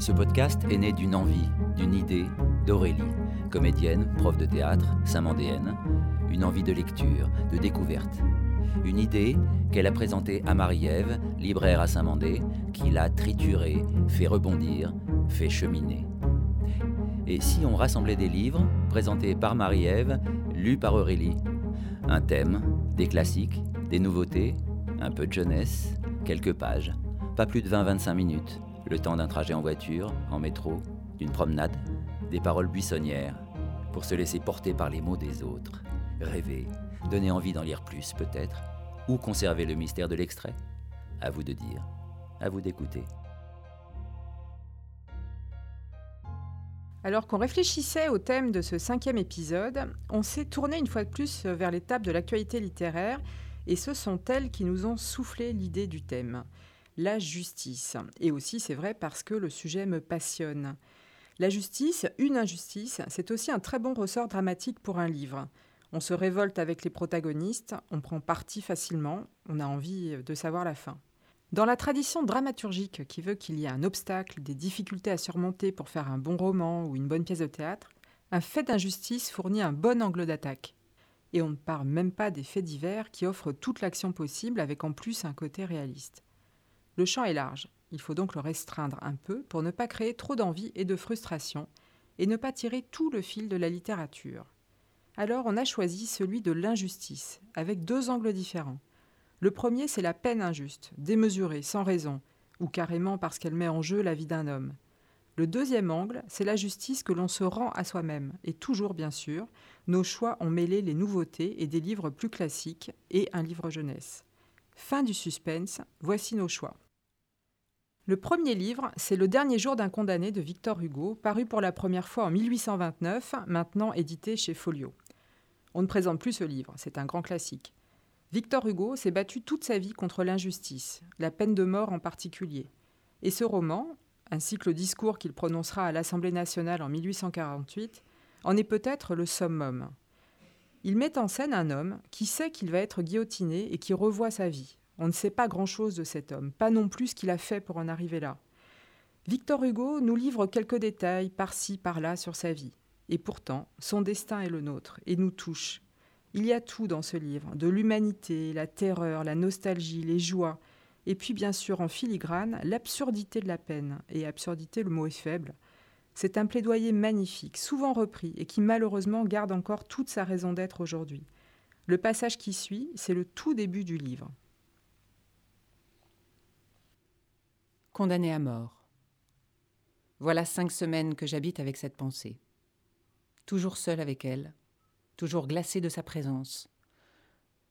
Ce podcast est né d'une envie, d'une idée d'Aurélie, comédienne, prof de théâtre, saint-mandéenne, une envie de lecture, de découverte. Une idée qu'elle a présentée à Marie-Ève, libraire à Saint-Mandé, qui l'a triturée, fait rebondir, fait cheminer. Et si on rassemblait des livres présentés par Marie-Ève, lus par Aurélie Un thème, des classiques, des nouveautés, un peu de jeunesse, quelques pages, pas plus de 20-25 minutes, le temps d'un trajet en voiture, en métro, d'une promenade, des paroles buissonnières, pour se laisser porter par les mots des autres, rêver, donner envie d'en lire plus peut-être, ou conserver le mystère de l'extrait. À vous de dire, à vous d'écouter. Alors qu'on réfléchissait au thème de ce cinquième épisode, on s'est tourné une fois de plus vers l'étape de l'actualité littéraire, et ce sont elles qui nous ont soufflé l'idée du thème, la justice. Et aussi, c'est vrai, parce que le sujet me passionne. La justice, une injustice, c'est aussi un très bon ressort dramatique pour un livre. On se révolte avec les protagonistes, on prend parti facilement, on a envie de savoir la fin. Dans la tradition dramaturgique qui veut qu'il y ait un obstacle, des difficultés à surmonter pour faire un bon roman ou une bonne pièce de théâtre, un fait d'injustice fournit un bon angle d'attaque. Et on ne parle même pas des faits divers qui offrent toute l'action possible avec en plus un côté réaliste. Le champ est large, il faut donc le restreindre un peu pour ne pas créer trop d'envie et de frustration et ne pas tirer tout le fil de la littérature. Alors on a choisi celui de l'injustice, avec deux angles différents. Le premier, c'est la peine injuste, démesurée, sans raison, ou carrément parce qu'elle met en jeu la vie d'un homme. Le deuxième angle, c'est la justice que l'on se rend à soi-même, et toujours bien sûr, nos choix ont mêlé les nouveautés et des livres plus classiques et un livre jeunesse. Fin du suspense, voici nos choix. Le premier livre, c'est Le dernier jour d'un condamné de Victor Hugo, paru pour la première fois en 1829, maintenant édité chez Folio. On ne présente plus ce livre, c'est un grand classique. Victor Hugo s'est battu toute sa vie contre l'injustice, la peine de mort en particulier. Et ce roman, ainsi que le discours qu'il prononcera à l'Assemblée nationale en 1848, en est peut-être le summum. Il met en scène un homme qui sait qu'il va être guillotiné et qui revoit sa vie. On ne sait pas grand-chose de cet homme, pas non plus ce qu'il a fait pour en arriver là. Victor Hugo nous livre quelques détails par-ci, par-là sur sa vie. Et pourtant, son destin est le nôtre et nous touche, il y a tout dans ce livre, de l'humanité, la terreur, la nostalgie, les joies, et puis bien sûr en filigrane, l'absurdité de la peine, et absurdité le mot est faible. C'est un plaidoyer magnifique, souvent repris, et qui malheureusement garde encore toute sa raison d'être aujourd'hui. Le passage qui suit, c'est le tout début du livre. Condamné à mort. Voilà cinq semaines que j'habite avec cette pensée. Toujours seul avec elle, toujours glacé de sa présence,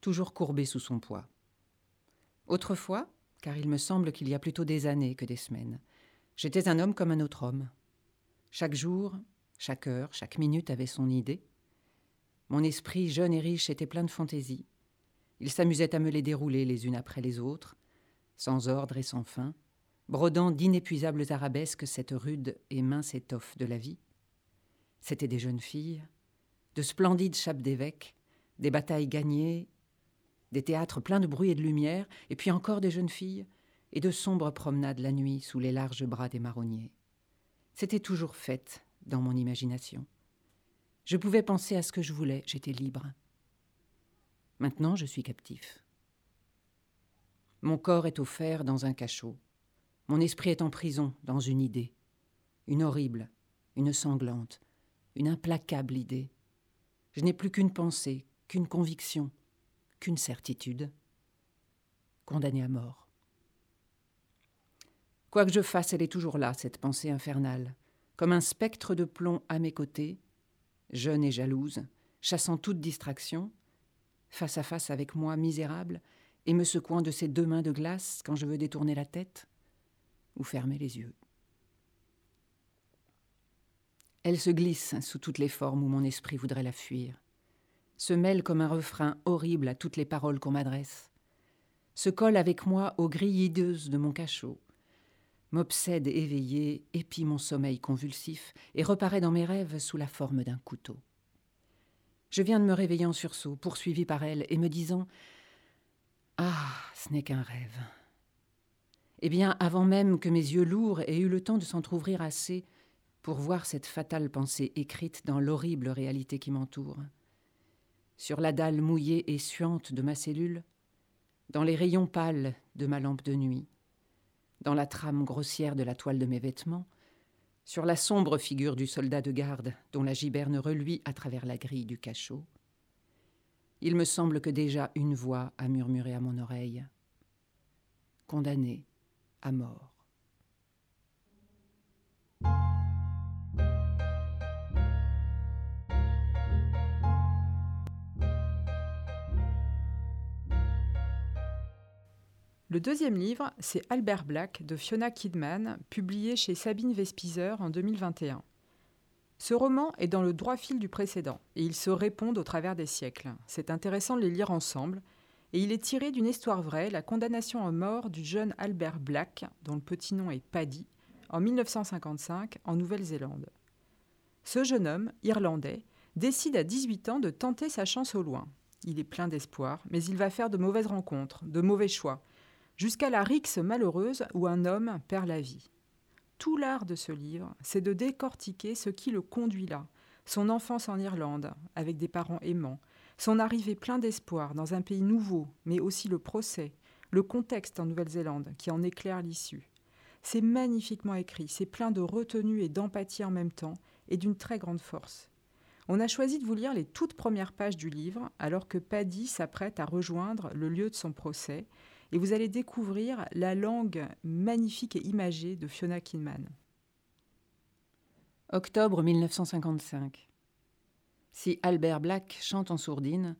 toujours courbé sous son poids. Autrefois, car il me semble qu'il y a plutôt des années que des semaines, j'étais un homme comme un autre homme. Chaque jour, chaque heure, chaque minute avait son idée. Mon esprit jeune et riche était plein de fantaisie. Il s'amusait à me les dérouler les unes après les autres, sans ordre et sans fin, brodant d'inépuisables arabesques cette rude et mince étoffe de la vie. C'étaient des jeunes filles, de splendides chapes d'évêques, des batailles gagnées, des théâtres pleins de bruit et de lumière, et puis encore des jeunes filles, et de sombres promenades la nuit sous les larges bras des marronniers. C'était toujours fait dans mon imagination. Je pouvais penser à ce que je voulais, j'étais libre. Maintenant, je suis captif. Mon corps est offert dans un cachot. Mon esprit est en prison dans une idée. Une horrible, une sanglante, une implacable idée. Je n'ai plus qu'une pensée, qu'une conviction, qu'une certitude. Condamnée à mort. Quoi que je fasse, elle est toujours là, cette pensée infernale, comme un spectre de plomb à mes côtés, jeune et jalouse, chassant toute distraction, face à face avec moi misérable, et me secouant de ses deux mains de glace quand je veux détourner la tête ou fermer les yeux. Elle se glisse sous toutes les formes où mon esprit voudrait la fuir, se mêle comme un refrain horrible à toutes les paroles qu'on m'adresse, se colle avec moi aux grilles hideuses de mon cachot, m'obsède éveillé, épie mon sommeil convulsif et reparaît dans mes rêves sous la forme d'un couteau. Je viens de me réveiller en sursaut, poursuivi par elle, et me disant Ah, ce n'est qu'un rêve. Eh bien, avant même que mes yeux lourds aient eu le temps de s'entr'ouvrir assez pour voir cette fatale pensée écrite dans l'horrible réalité qui m'entoure. Sur la dalle mouillée et suante de ma cellule, dans les rayons pâles de ma lampe de nuit, dans la trame grossière de la toile de mes vêtements, sur la sombre figure du soldat de garde dont la giberne reluit à travers la grille du cachot, il me semble que déjà une voix a murmuré à mon oreille Condamné à mort. Le deuxième livre, c'est Albert Black de Fiona Kidman, publié chez Sabine Vespizer en 2021. Ce roman est dans le droit fil du précédent et ils se répondent au travers des siècles. C'est intéressant de les lire ensemble et il est tiré d'une histoire vraie, la condamnation à mort du jeune Albert Black, dont le petit nom est Paddy, en 1955 en Nouvelle-Zélande. Ce jeune homme, irlandais, décide à 18 ans de tenter sa chance au loin. Il est plein d'espoir, mais il va faire de mauvaises rencontres, de mauvais choix, jusqu'à la rixe malheureuse où un homme perd la vie. Tout l'art de ce livre, c'est de décortiquer ce qui le conduit là, son enfance en Irlande, avec des parents aimants, son arrivée plein d'espoir dans un pays nouveau, mais aussi le procès, le contexte en Nouvelle-Zélande qui en éclaire l'issue. C'est magnifiquement écrit, c'est plein de retenue et d'empathie en même temps, et d'une très grande force. On a choisi de vous lire les toutes premières pages du livre, alors que Paddy s'apprête à rejoindre le lieu de son procès, et vous allez découvrir la langue magnifique et imagée de Fiona Kinman. Octobre 1955. Si Albert Black chante en sourdine,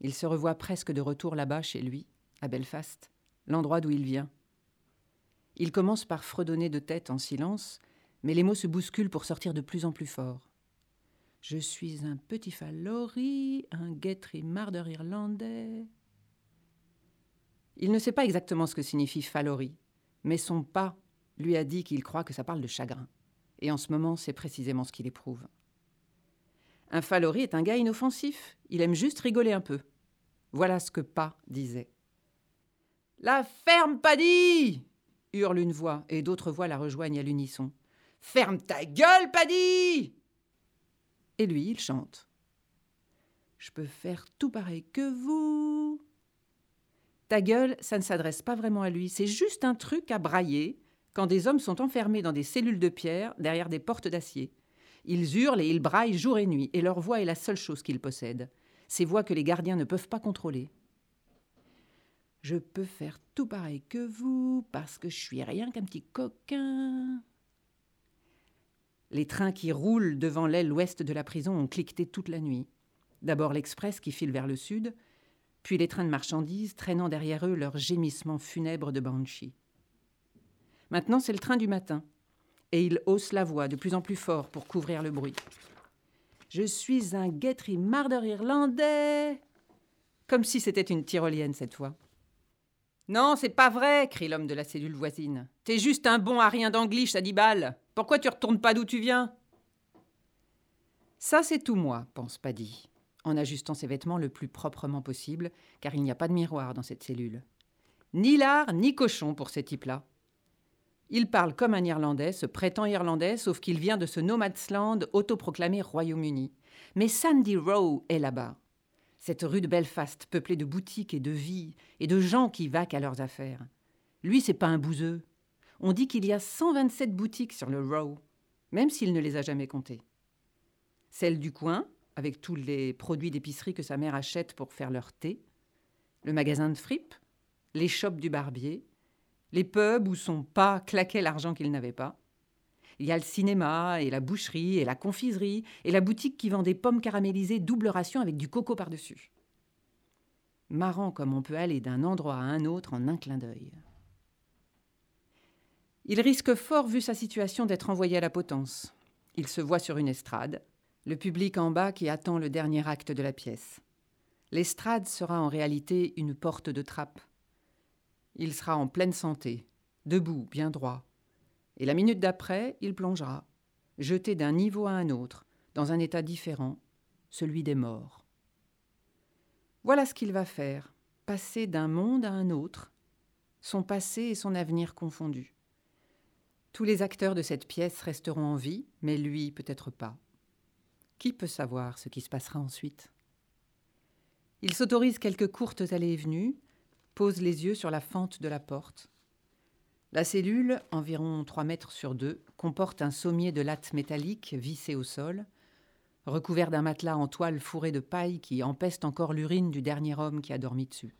il se revoit presque de retour là-bas chez lui, à Belfast, l'endroit d'où il vient. Il commence par fredonner de tête en silence, mais les mots se bousculent pour sortir de plus en plus fort. Je suis un petit falori, un guetterie marder irlandais. Il ne sait pas exactement ce que signifie falori, mais son pas lui a dit qu'il croit que ça parle de chagrin. Et en ce moment, c'est précisément ce qu'il éprouve. Un falori est un gars inoffensif, il aime juste rigoler un peu. Voilà ce que Pa disait. La ferme, Paddy hurle une voix, et d'autres voix la rejoignent à l'unisson. Ferme ta gueule, Paddy Et lui, il chante. Je peux faire tout pareil que vous. Ta gueule, ça ne s'adresse pas vraiment à lui, c'est juste un truc à brailler quand des hommes sont enfermés dans des cellules de pierre derrière des portes d'acier. Ils hurlent et ils braillent jour et nuit, et leur voix est la seule chose qu'ils possèdent. Ces voix que les gardiens ne peuvent pas contrôler. Je peux faire tout pareil que vous, parce que je suis rien qu'un petit coquin. Les trains qui roulent devant l'aile ouest de la prison ont cliqueté toute la nuit. D'abord l'express qui file vers le sud, puis les trains de marchandises traînant derrière eux leurs gémissements funèbres de Banshee. Maintenant, c'est le train du matin, et il hausse la voix de plus en plus fort pour couvrir le bruit. Je suis un guetterie marder irlandais Comme si c'était une tyrolienne cette fois. Non, c'est pas vrai, crie l'homme de la cellule voisine. T'es juste un bon à rien d'anglish à dix balles. Pourquoi tu retournes pas d'où tu viens? Ça, c'est tout moi, pense Paddy, en ajustant ses vêtements le plus proprement possible, car il n'y a pas de miroir dans cette cellule. Ni lard, ni cochon pour ces types-là. Il parle comme un Irlandais, se prétend irlandais, sauf qu'il vient de ce nomadsland autoproclamé Royaume-Uni. Mais Sandy Row est là-bas. Cette rue de Belfast, peuplée de boutiques et de vie, et de gens qui vaquent à leurs affaires. Lui, c'est pas un bouseux. On dit qu'il y a 127 boutiques sur le Row, même s'il ne les a jamais comptées. Celle du coin, avec tous les produits d'épicerie que sa mère achète pour faire leur thé. Le magasin de fripe, les shops du barbier, les pubs où son pas claquait l'argent qu'il n'avait pas. Il y a le cinéma, et la boucherie, et la confiserie, et la boutique qui vend des pommes caramélisées double ration avec du coco par-dessus. Marrant comme on peut aller d'un endroit à un autre en un clin d'œil. Il risque fort, vu sa situation, d'être envoyé à la potence. Il se voit sur une estrade, le public en bas qui attend le dernier acte de la pièce. L'estrade sera en réalité une porte de trappe il sera en pleine santé, debout, bien droit. Et la minute d'après, il plongera, jeté d'un niveau à un autre, dans un état différent, celui des morts. Voilà ce qu'il va faire, passer d'un monde à un autre, son passé et son avenir confondus. Tous les acteurs de cette pièce resteront en vie, mais lui peut-être pas. Qui peut savoir ce qui se passera ensuite? Il s'autorise quelques courtes allées et venues, pose les yeux sur la fente de la porte. La cellule, environ 3 mètres sur 2, comporte un sommier de lattes métalliques vissé au sol, recouvert d'un matelas en toile fourré de paille qui empeste encore l'urine du dernier homme qui a dormi dessus.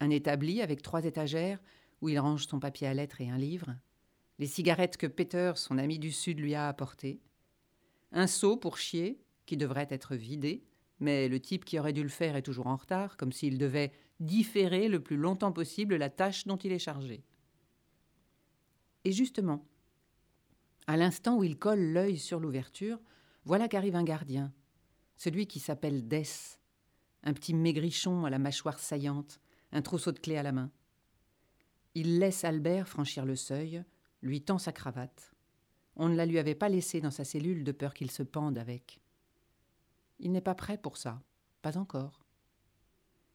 Un établi avec trois étagères où il range son papier à lettres et un livre, les cigarettes que Peter, son ami du Sud, lui a apportées, un seau pour chier qui devrait être vidé, mais le type qui aurait dû le faire est toujours en retard, comme s'il devait différer le plus longtemps possible la tâche dont il est chargé. Et justement, à l'instant où il colle l'œil sur l'ouverture, voilà qu'arrive un gardien, celui qui s'appelle Dess, un petit maigrichon à la mâchoire saillante, un trousseau de clés à la main. Il laisse Albert franchir le seuil, lui tend sa cravate. On ne la lui avait pas laissée dans sa cellule de peur qu'il se pende avec. Il n'est pas prêt pour ça, pas encore.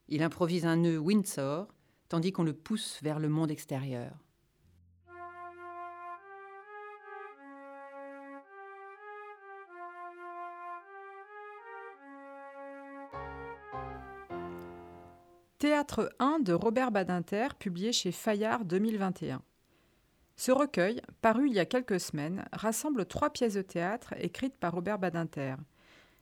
Il improvise un nœud Windsor, tandis qu'on le pousse vers le monde extérieur. Théâtre 1 de Robert Badinter, publié chez Fayard 2021. Ce recueil, paru il y a quelques semaines, rassemble trois pièces de théâtre écrites par Robert Badinter.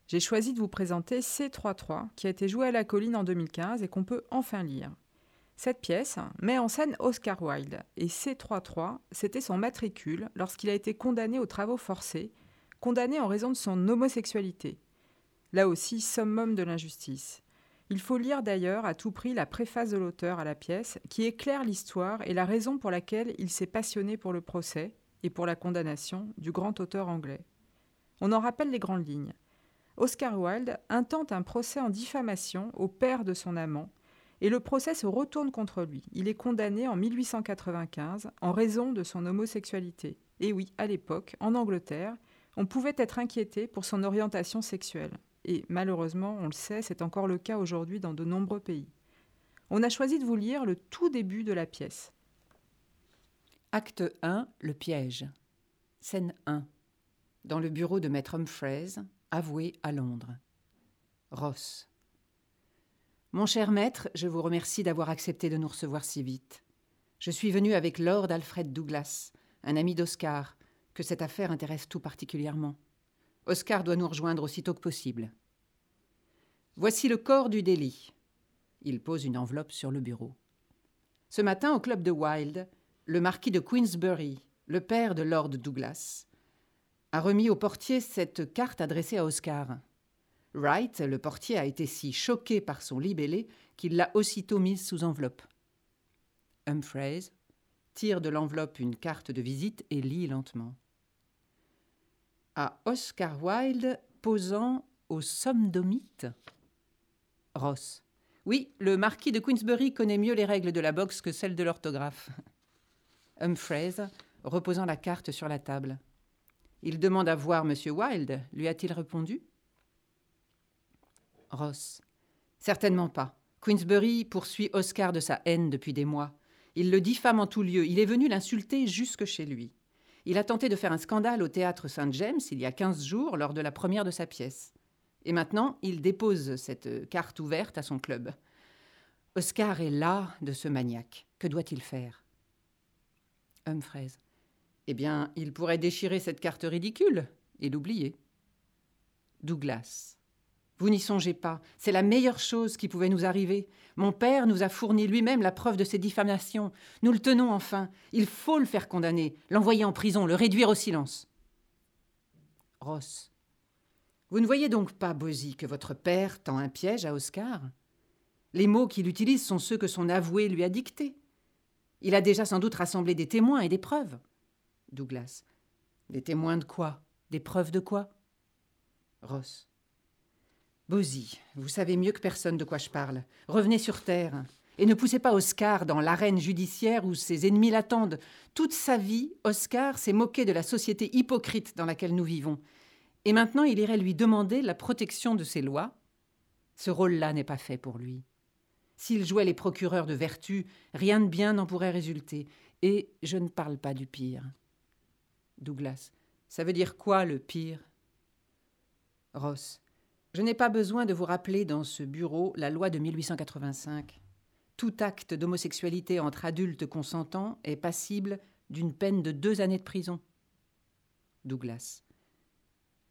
J'ai choisi de vous présenter C33, qui a été joué à la colline en 2015 et qu'on peut enfin lire. Cette pièce met en scène Oscar Wilde, et C33, c'était son matricule lorsqu'il a été condamné aux travaux forcés, condamné en raison de son homosexualité. Là aussi, summum de l'injustice. Il faut lire d'ailleurs à tout prix la préface de l'auteur à la pièce, qui éclaire l'histoire et la raison pour laquelle il s'est passionné pour le procès et pour la condamnation du grand auteur anglais. On en rappelle les grandes lignes. Oscar Wilde intente un procès en diffamation au père de son amant, et le procès se retourne contre lui. Il est condamné en 1895 en raison de son homosexualité. Et oui, à l'époque, en Angleterre, on pouvait être inquiété pour son orientation sexuelle et malheureusement, on le sait, c'est encore le cas aujourd'hui dans de nombreux pays. On a choisi de vous lire le tout début de la pièce. Acte 1, le piège. Scène 1. Dans le bureau de maître Humphreys, avoué à Londres. Ross. Mon cher maître, je vous remercie d'avoir accepté de nous recevoir si vite. Je suis venu avec Lord Alfred Douglas, un ami d'Oscar, que cette affaire intéresse tout particulièrement. Oscar doit nous rejoindre aussitôt que possible. Voici le corps du délit. Il pose une enveloppe sur le bureau. Ce matin, au club de Wilde, le marquis de Queensbury, le père de Lord Douglas, a remis au portier cette carte adressée à Oscar. Wright, le portier, a été si choqué par son libellé qu'il l'a aussitôt mise sous enveloppe. Humphreys tire de l'enveloppe une carte de visite et lit lentement à Oscar Wilde posant au Somdomite Ross. Oui, le marquis de Queensbury connaît mieux les règles de la boxe que celles de l'orthographe. Humphreys, reposant la carte sur la table. Il demande à voir M. Wilde, lui a-t-il répondu Ross. Certainement pas. Queensbury poursuit Oscar de sa haine depuis des mois. Il le diffame en tout lieu. Il est venu l'insulter jusque chez lui. Il a tenté de faire un scandale au théâtre Saint-James il y a 15 jours lors de la première de sa pièce. Et maintenant, il dépose cette carte ouverte à son club. Oscar est là de ce maniaque. Que doit-il faire? Humphreys. Eh bien, il pourrait déchirer cette carte ridicule et l'oublier. Douglas. Vous n'y songez pas. C'est la meilleure chose qui pouvait nous arriver. Mon père nous a fourni lui-même la preuve de ces diffamations. Nous le tenons enfin. Il faut le faire condamner, l'envoyer en prison, le réduire au silence. Ross. Vous ne voyez donc pas, Bosie, que votre père tend un piège à Oscar? Les mots qu'il utilise sont ceux que son avoué lui a dictés. Il a déjà sans doute rassemblé des témoins et des preuves. Douglas. Des témoins de quoi? Des preuves de quoi? Ross. Bosie, vous savez mieux que personne de quoi je parle. Revenez sur terre. Et ne poussez pas Oscar dans l'arène judiciaire où ses ennemis l'attendent. Toute sa vie, Oscar s'est moqué de la société hypocrite dans laquelle nous vivons. Et maintenant, il irait lui demander la protection de ses lois. Ce rôle-là n'est pas fait pour lui. S'il jouait les procureurs de vertu, rien de bien n'en pourrait résulter. Et je ne parle pas du pire. Douglas. Ça veut dire quoi le pire? Ross. Je n'ai pas besoin de vous rappeler dans ce bureau la loi de 1885. Tout acte d'homosexualité entre adultes consentants est passible d'une peine de deux années de prison. Douglas.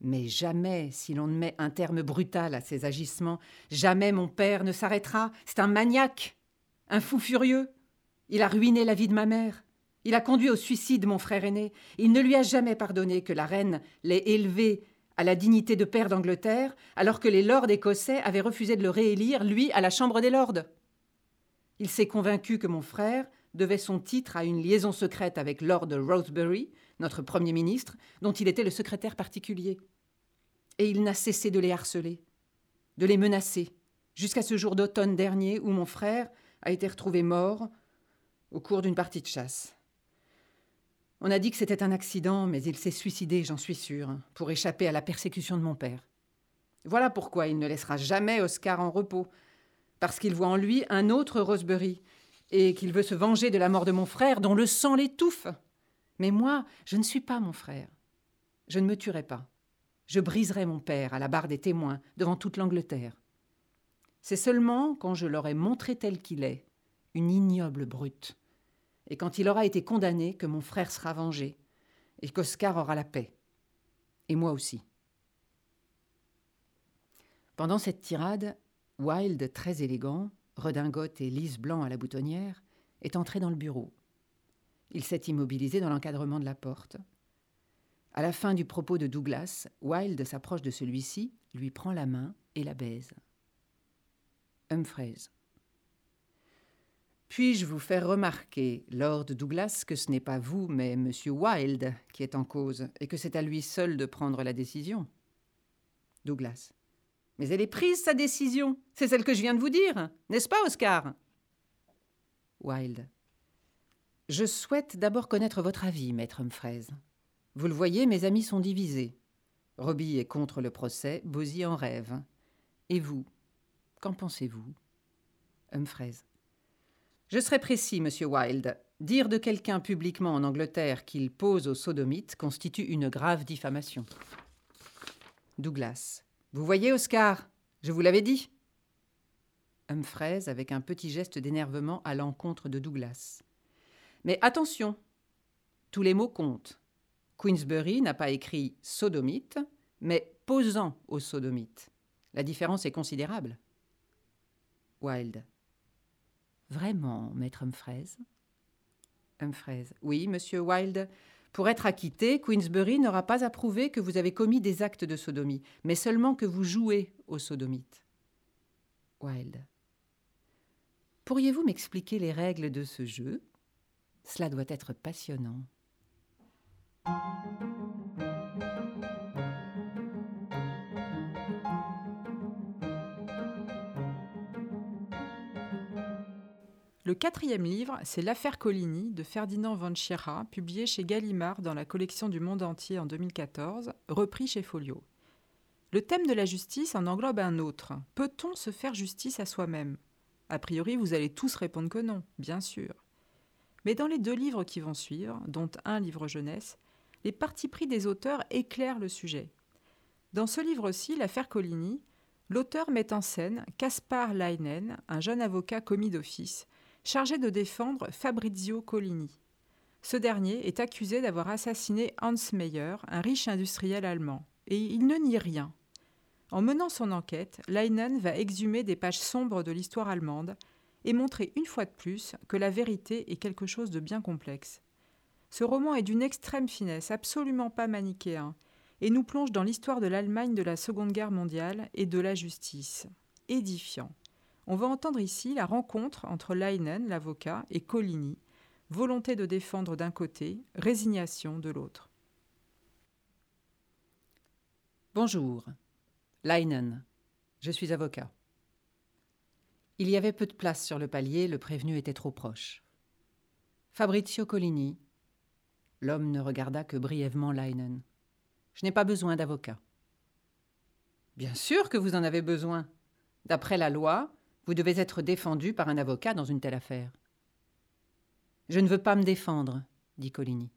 Mais jamais, si l'on ne met un terme brutal à ces agissements, jamais mon père ne s'arrêtera. C'est un maniaque, un fou furieux. Il a ruiné la vie de ma mère. Il a conduit au suicide mon frère aîné. Il ne lui a jamais pardonné que la reine l'ait élevé à la dignité de père d'Angleterre, alors que les lords écossais avaient refusé de le réélire, lui, à la Chambre des lords. Il s'est convaincu que mon frère devait son titre à une liaison secrète avec Lord Rosebery, notre Premier ministre, dont il était le secrétaire particulier. Et il n'a cessé de les harceler, de les menacer, jusqu'à ce jour d'automne dernier où mon frère a été retrouvé mort au cours d'une partie de chasse. On a dit que c'était un accident, mais il s'est suicidé, j'en suis sûre, pour échapper à la persécution de mon père. Voilà pourquoi il ne laissera jamais Oscar en repos, parce qu'il voit en lui un autre Rosebery, et qu'il veut se venger de la mort de mon frère, dont le sang l'étouffe. Mais moi, je ne suis pas mon frère. Je ne me tuerai pas. Je briserai mon père à la barre des témoins devant toute l'Angleterre. C'est seulement quand je l'aurai montré tel qu'il est, une ignoble brute, et quand il aura été condamné que mon frère sera vengé, et qu'Oscar aura la paix. Et moi aussi. Pendant cette tirade, Wilde, très élégant, redingote et lisse blanc à la boutonnière, est entré dans le bureau. Il s'est immobilisé dans l'encadrement de la porte. À la fin du propos de Douglas, Wilde s'approche de celui-ci, lui prend la main et la baise. Humphreys. Puis-je vous faire remarquer, Lord Douglas, que ce n'est pas vous, mais M. Wilde qui est en cause, et que c'est à lui seul de prendre la décision? Douglas. Mais elle est prise, sa décision. C'est celle que je viens de vous dire, n'est-ce pas, Oscar? Wilde. Je souhaite d'abord connaître votre avis, maître Humphreys. Vous le voyez, mes amis sont divisés. Robbie est contre le procès, Bosie en rêve. Et vous Qu'en pensez-vous? Humphreys. Je serai précis, monsieur Wilde. Dire de quelqu'un publiquement en Angleterre qu'il pose au sodomite constitue une grave diffamation. Douglas. Vous voyez, Oscar, je vous l'avais dit. Humphreys, avec un petit geste d'énervement à l'encontre de Douglas. Mais attention, tous les mots comptent. Queensbury n'a pas écrit sodomite, mais posant au sodomite. La différence est considérable. Wilde. Vraiment, maître Humphreys? Humphreys. Oui, monsieur Wilde. Pour être acquitté, Queensbury n'aura pas approuvé que vous avez commis des actes de sodomie, mais seulement que vous jouez au sodomite. Wilde. Pourriez-vous m'expliquer les règles de ce jeu? Cela doit être passionnant. Le quatrième livre, c'est L'affaire Coligny de Ferdinand von Schirra, publié chez Gallimard dans la collection du Monde entier en 2014, repris chez Folio. Le thème de la justice en englobe un autre. Peut-on se faire justice à soi-même? A priori, vous allez tous répondre que non, bien sûr. Mais dans les deux livres qui vont suivre, dont un livre jeunesse, les partis pris des auteurs éclairent le sujet. Dans ce livre-ci, L'affaire Coligny, l'auteur met en scène Caspar Leinen, un jeune avocat commis d'office, chargé de défendre Fabrizio Coligny. Ce dernier est accusé d'avoir assassiné Hans Meyer, un riche industriel allemand, et il ne nie rien. En menant son enquête, Leinen va exhumer des pages sombres de l'histoire allemande et montrer une fois de plus que la vérité est quelque chose de bien complexe. Ce roman est d'une extrême finesse, absolument pas manichéen, et nous plonge dans l'histoire de l'Allemagne de la Seconde Guerre mondiale et de la justice. Édifiant. On va entendre ici la rencontre entre Leinen, l'avocat, et Coligny, volonté de défendre d'un côté, résignation de l'autre. Bonjour. Leinen. Je suis avocat. Il y avait peu de place sur le palier, le prévenu était trop proche. Fabrizio Coligny. L'homme ne regarda que brièvement Leinen. Je n'ai pas besoin d'avocat. Bien sûr que vous en avez besoin. D'après la loi, vous devez être défendu par un avocat dans une telle affaire. Je ne veux pas me défendre, dit Coligny.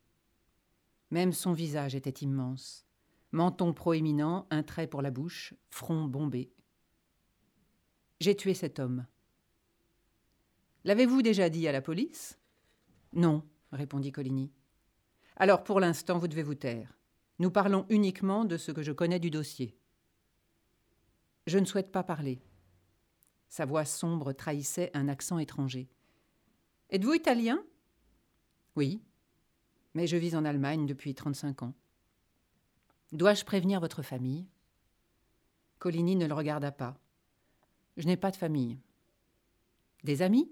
Même son visage était immense. Menton proéminent, un trait pour la bouche, front bombé. J'ai tué cet homme. L'avez-vous déjà dit à la police? Non, répondit Coligny. Alors pour l'instant, vous devez vous taire. Nous parlons uniquement de ce que je connais du dossier. Je ne souhaite pas parler. Sa voix sombre trahissait un accent étranger. Êtes-vous italien? Oui, mais je vis en Allemagne depuis 35 ans. Dois-je prévenir votre famille? Coligny ne le regarda pas. Je n'ai pas de famille. Des amis?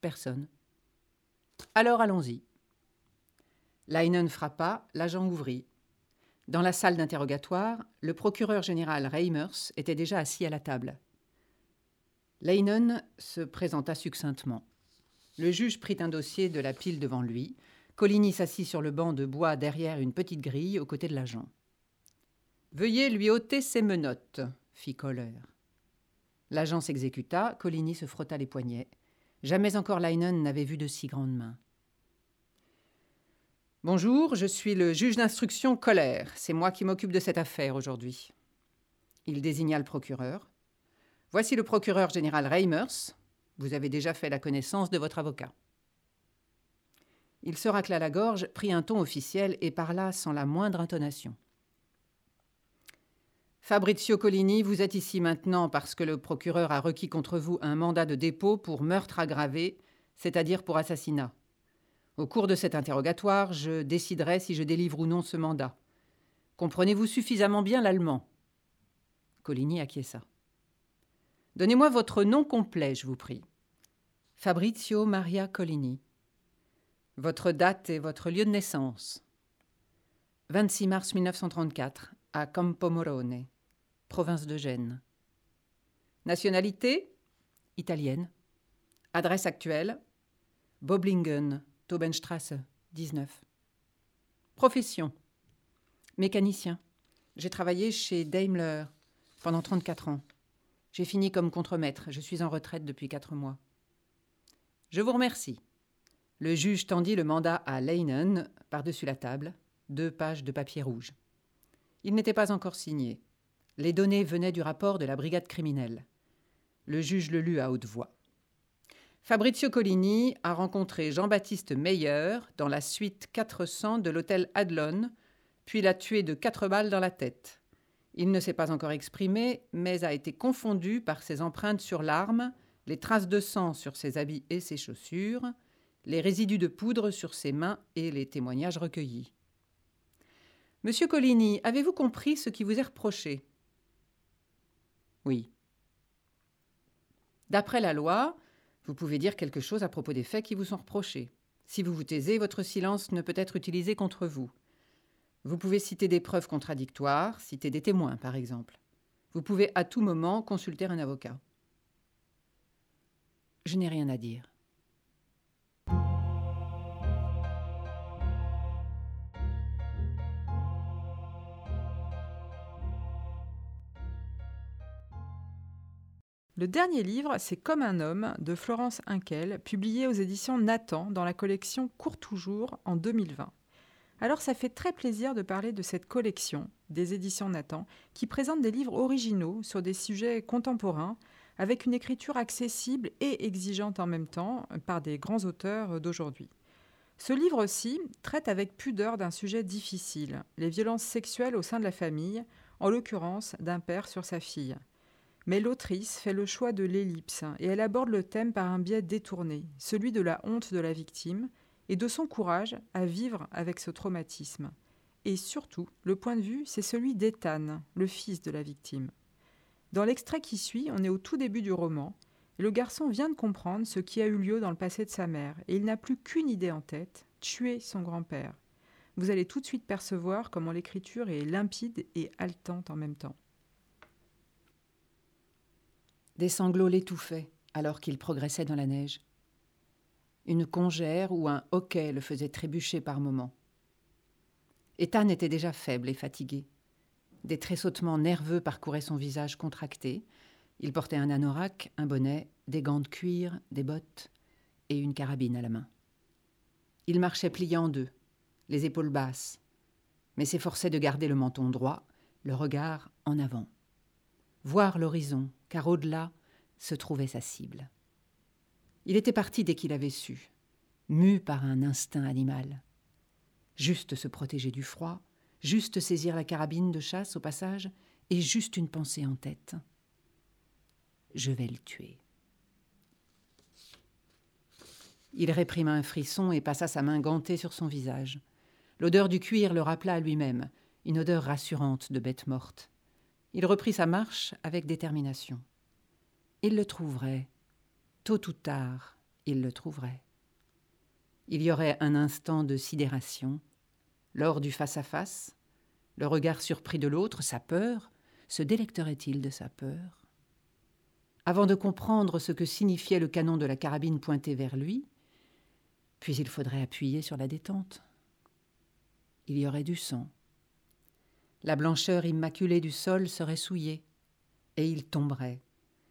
Personne. Alors allons-y. Leinen frappa, l'agent ouvrit. Dans la salle d'interrogatoire, le procureur général Reimers était déjà assis à la table. Leinen se présenta succinctement. Le juge prit un dossier de la pile devant lui. Coligny s'assit sur le banc de bois derrière une petite grille aux côtés de l'agent. Veuillez lui ôter ses menottes, fit Kohler. L'agent s'exécuta, Coligny se frotta les poignets. Jamais encore Leinen n'avait vu de si grandes mains. Bonjour, je suis le juge d'instruction Colère. C'est moi qui m'occupe de cette affaire aujourd'hui. Il désigna le procureur. Voici le procureur général Reimers. Vous avez déjà fait la connaissance de votre avocat. Il se racla la gorge, prit un ton officiel et parla sans la moindre intonation. Fabrizio Collini, vous êtes ici maintenant parce que le procureur a requis contre vous un mandat de dépôt pour meurtre aggravé, c'est-à-dire pour assassinat. Au cours de cet interrogatoire, je déciderai si je délivre ou non ce mandat. Comprenez-vous suffisamment bien l'allemand? Coligny acquiesça. Donnez-moi votre nom complet, je vous prie. Fabrizio Maria Coligny. Votre date et votre lieu de naissance 26 mars 1934, à Campomorone, province de Gênes. Nationalité? Italienne. Adresse actuelle? Boblingen, Taubenstrasse, 19. Profession? Mécanicien. J'ai travaillé chez Daimler pendant 34 ans. J'ai fini comme contremaître. Je suis en retraite depuis quatre mois. Je vous remercie. Le juge tendit le mandat à Leinen par-dessus la table, deux pages de papier rouge. Il n'était pas encore signé. Les données venaient du rapport de la brigade criminelle. Le juge le lut à haute voix. Fabrizio Collini a rencontré Jean-Baptiste Meyer dans la suite 400 de l'hôtel Adlon, puis l'a tué de quatre balles dans la tête. Il ne s'est pas encore exprimé, mais a été confondu par ses empreintes sur l'arme, les traces de sang sur ses habits et ses chaussures, les résidus de poudre sur ses mains et les témoignages recueillis. Monsieur Collini, avez-vous compris ce qui vous est reproché? Oui. D'après la loi, vous pouvez dire quelque chose à propos des faits qui vous sont reprochés. Si vous vous taisez, votre silence ne peut être utilisé contre vous. Vous pouvez citer des preuves contradictoires, citer des témoins, par exemple. Vous pouvez à tout moment consulter un avocat. Je n'ai rien à dire. Le dernier livre, c'est Comme un homme de Florence Inkel, publié aux éditions Nathan dans la collection Court toujours en 2020. Alors ça fait très plaisir de parler de cette collection des éditions Nathan qui présente des livres originaux sur des sujets contemporains avec une écriture accessible et exigeante en même temps par des grands auteurs d'aujourd'hui. Ce livre aussi traite avec pudeur d'un sujet difficile, les violences sexuelles au sein de la famille, en l'occurrence d'un père sur sa fille. Mais l'autrice fait le choix de l'ellipse et elle aborde le thème par un biais détourné, celui de la honte de la victime et de son courage à vivre avec ce traumatisme. Et surtout, le point de vue, c'est celui d'Ethan, le fils de la victime. Dans l'extrait qui suit, on est au tout début du roman, et le garçon vient de comprendre ce qui a eu lieu dans le passé de sa mère, et il n'a plus qu'une idée en tête, tuer son grand-père. Vous allez tout de suite percevoir comment l'écriture est limpide et haletante en même temps. Des sanglots l'étouffaient alors qu'il progressait dans la neige. Une congère ou un hoquet le faisait trébucher par moments. Ethan était déjà faible et fatigué. Des tressautements nerveux parcouraient son visage contracté. Il portait un anorak, un bonnet, des gants de cuir, des bottes et une carabine à la main. Il marchait plié en deux, les épaules basses, mais s'efforçait de garder le menton droit, le regard en avant. Voir l'horizon, car au-delà se trouvait sa cible. Il était parti dès qu'il avait su, mu par un instinct animal. Juste se protéger du froid, juste saisir la carabine de chasse au passage, et juste une pensée en tête. Je vais le tuer. Il réprima un frisson et passa sa main gantée sur son visage. L'odeur du cuir le rappela à lui-même, une odeur rassurante de bête morte. Il reprit sa marche avec détermination. Il le trouverait. Tôt ou tard, il le trouverait. Il y aurait un instant de sidération, lors du face-à-face, le regard surpris de l'autre, sa peur, se délecterait-il de sa peur? Avant de comprendre ce que signifiait le canon de la carabine pointé vers lui, puis il faudrait appuyer sur la détente. Il y aurait du sang. La blancheur immaculée du sol serait souillée, et il tomberait,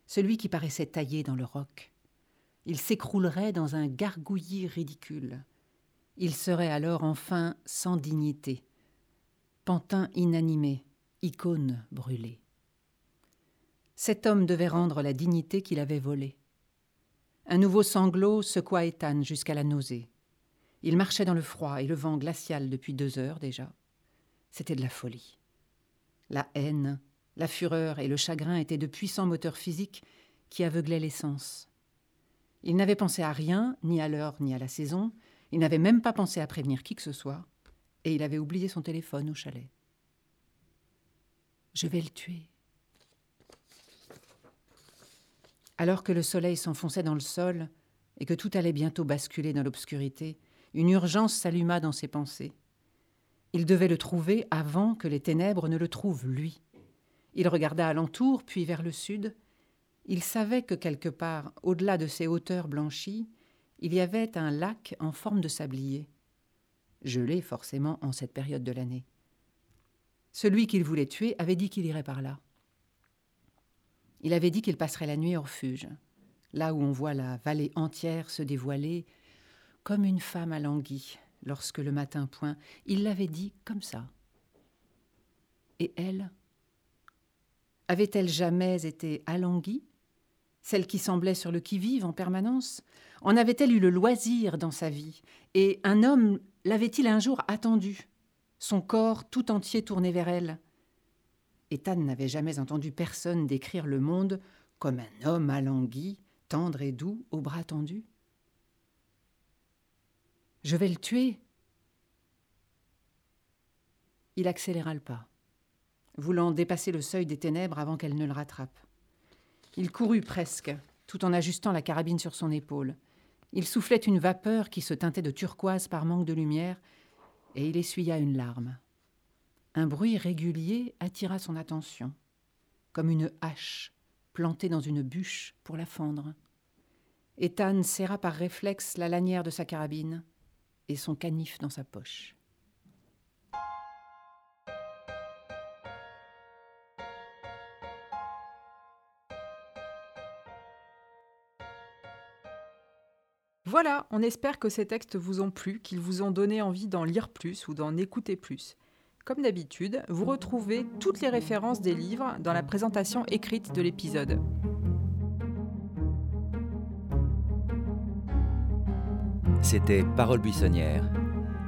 celui qui paraissait taillé dans le roc. Il s'écroulerait dans un gargouillis ridicule. Il serait alors enfin sans dignité, pantin inanimé, icône brûlée. Cet homme devait rendre la dignité qu'il avait volée. Un nouveau sanglot secoua Ethan jusqu'à la nausée. Il marchait dans le froid et le vent glacial depuis deux heures déjà. C'était de la folie. La haine, la fureur et le chagrin étaient de puissants moteurs physiques qui aveuglaient l'essence. Il n'avait pensé à rien, ni à l'heure, ni à la saison. Il n'avait même pas pensé à prévenir qui que ce soit. Et il avait oublié son téléphone au chalet. Je vais le tuer, Alors que le soleil s'enfonçait dans le sol et que tout allait bientôt basculer dans l'obscurité, une urgence s'alluma dans ses pensées. Il devait le trouver avant que les ténèbres ne le trouvent lui. Il regarda alentour, puis vers le sud. Il savait que quelque part, au-delà de ces hauteurs blanchies, il y avait un lac en forme de sablier. Gelé forcément en cette période de l'année. Celui qu'il voulait tuer avait dit qu'il irait par là. Il avait dit qu'il passerait la nuit au refuge, là où on voit la vallée entière se dévoiler comme une femme alanguie lorsque le matin point. Il l'avait dit comme ça. Et elle Avait-elle jamais été alanguie Celle qui semblait sur le qui-vive en permanence En avait-elle eu le loisir dans sa vie? Et un homme l'avait-il un jour attendue Son corps tout entier tourné vers elle? Ethan n'avait jamais entendu personne décrire le monde comme un homme alangui, tendre et doux, aux bras tendus. Je vais le tuer. Il accéléra le pas, voulant dépasser le seuil des ténèbres avant qu'elle ne le rattrape. Il courut presque, tout en ajustant la carabine sur son épaule. Il soufflait une vapeur qui se teintait de turquoise par manque de lumière, et il essuya une larme. Un bruit régulier attira son attention, comme une hache plantée dans une bûche pour la fendre. Ethan serra par réflexe la lanière de sa carabine et son canif dans sa poche. Voilà, on espère que ces textes vous ont plu, qu'ils vous ont donné envie d'en lire plus ou d'en écouter plus. Comme d'habitude, vous retrouvez toutes les références des livres dans la présentation écrite de l'épisode. C'était Parole buissonnière.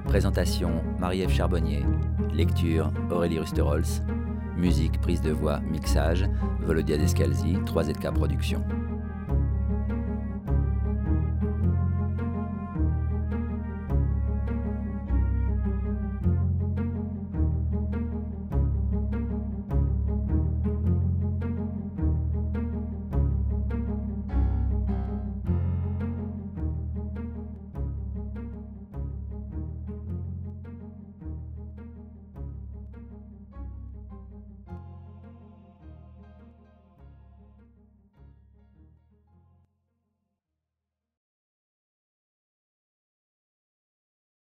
Présentation Marie-Ève Charbonnier. Lecture Aurélie Rusterholz. Musique, prise de voix, mixage Volodia Descalzi, 3ZK Productions.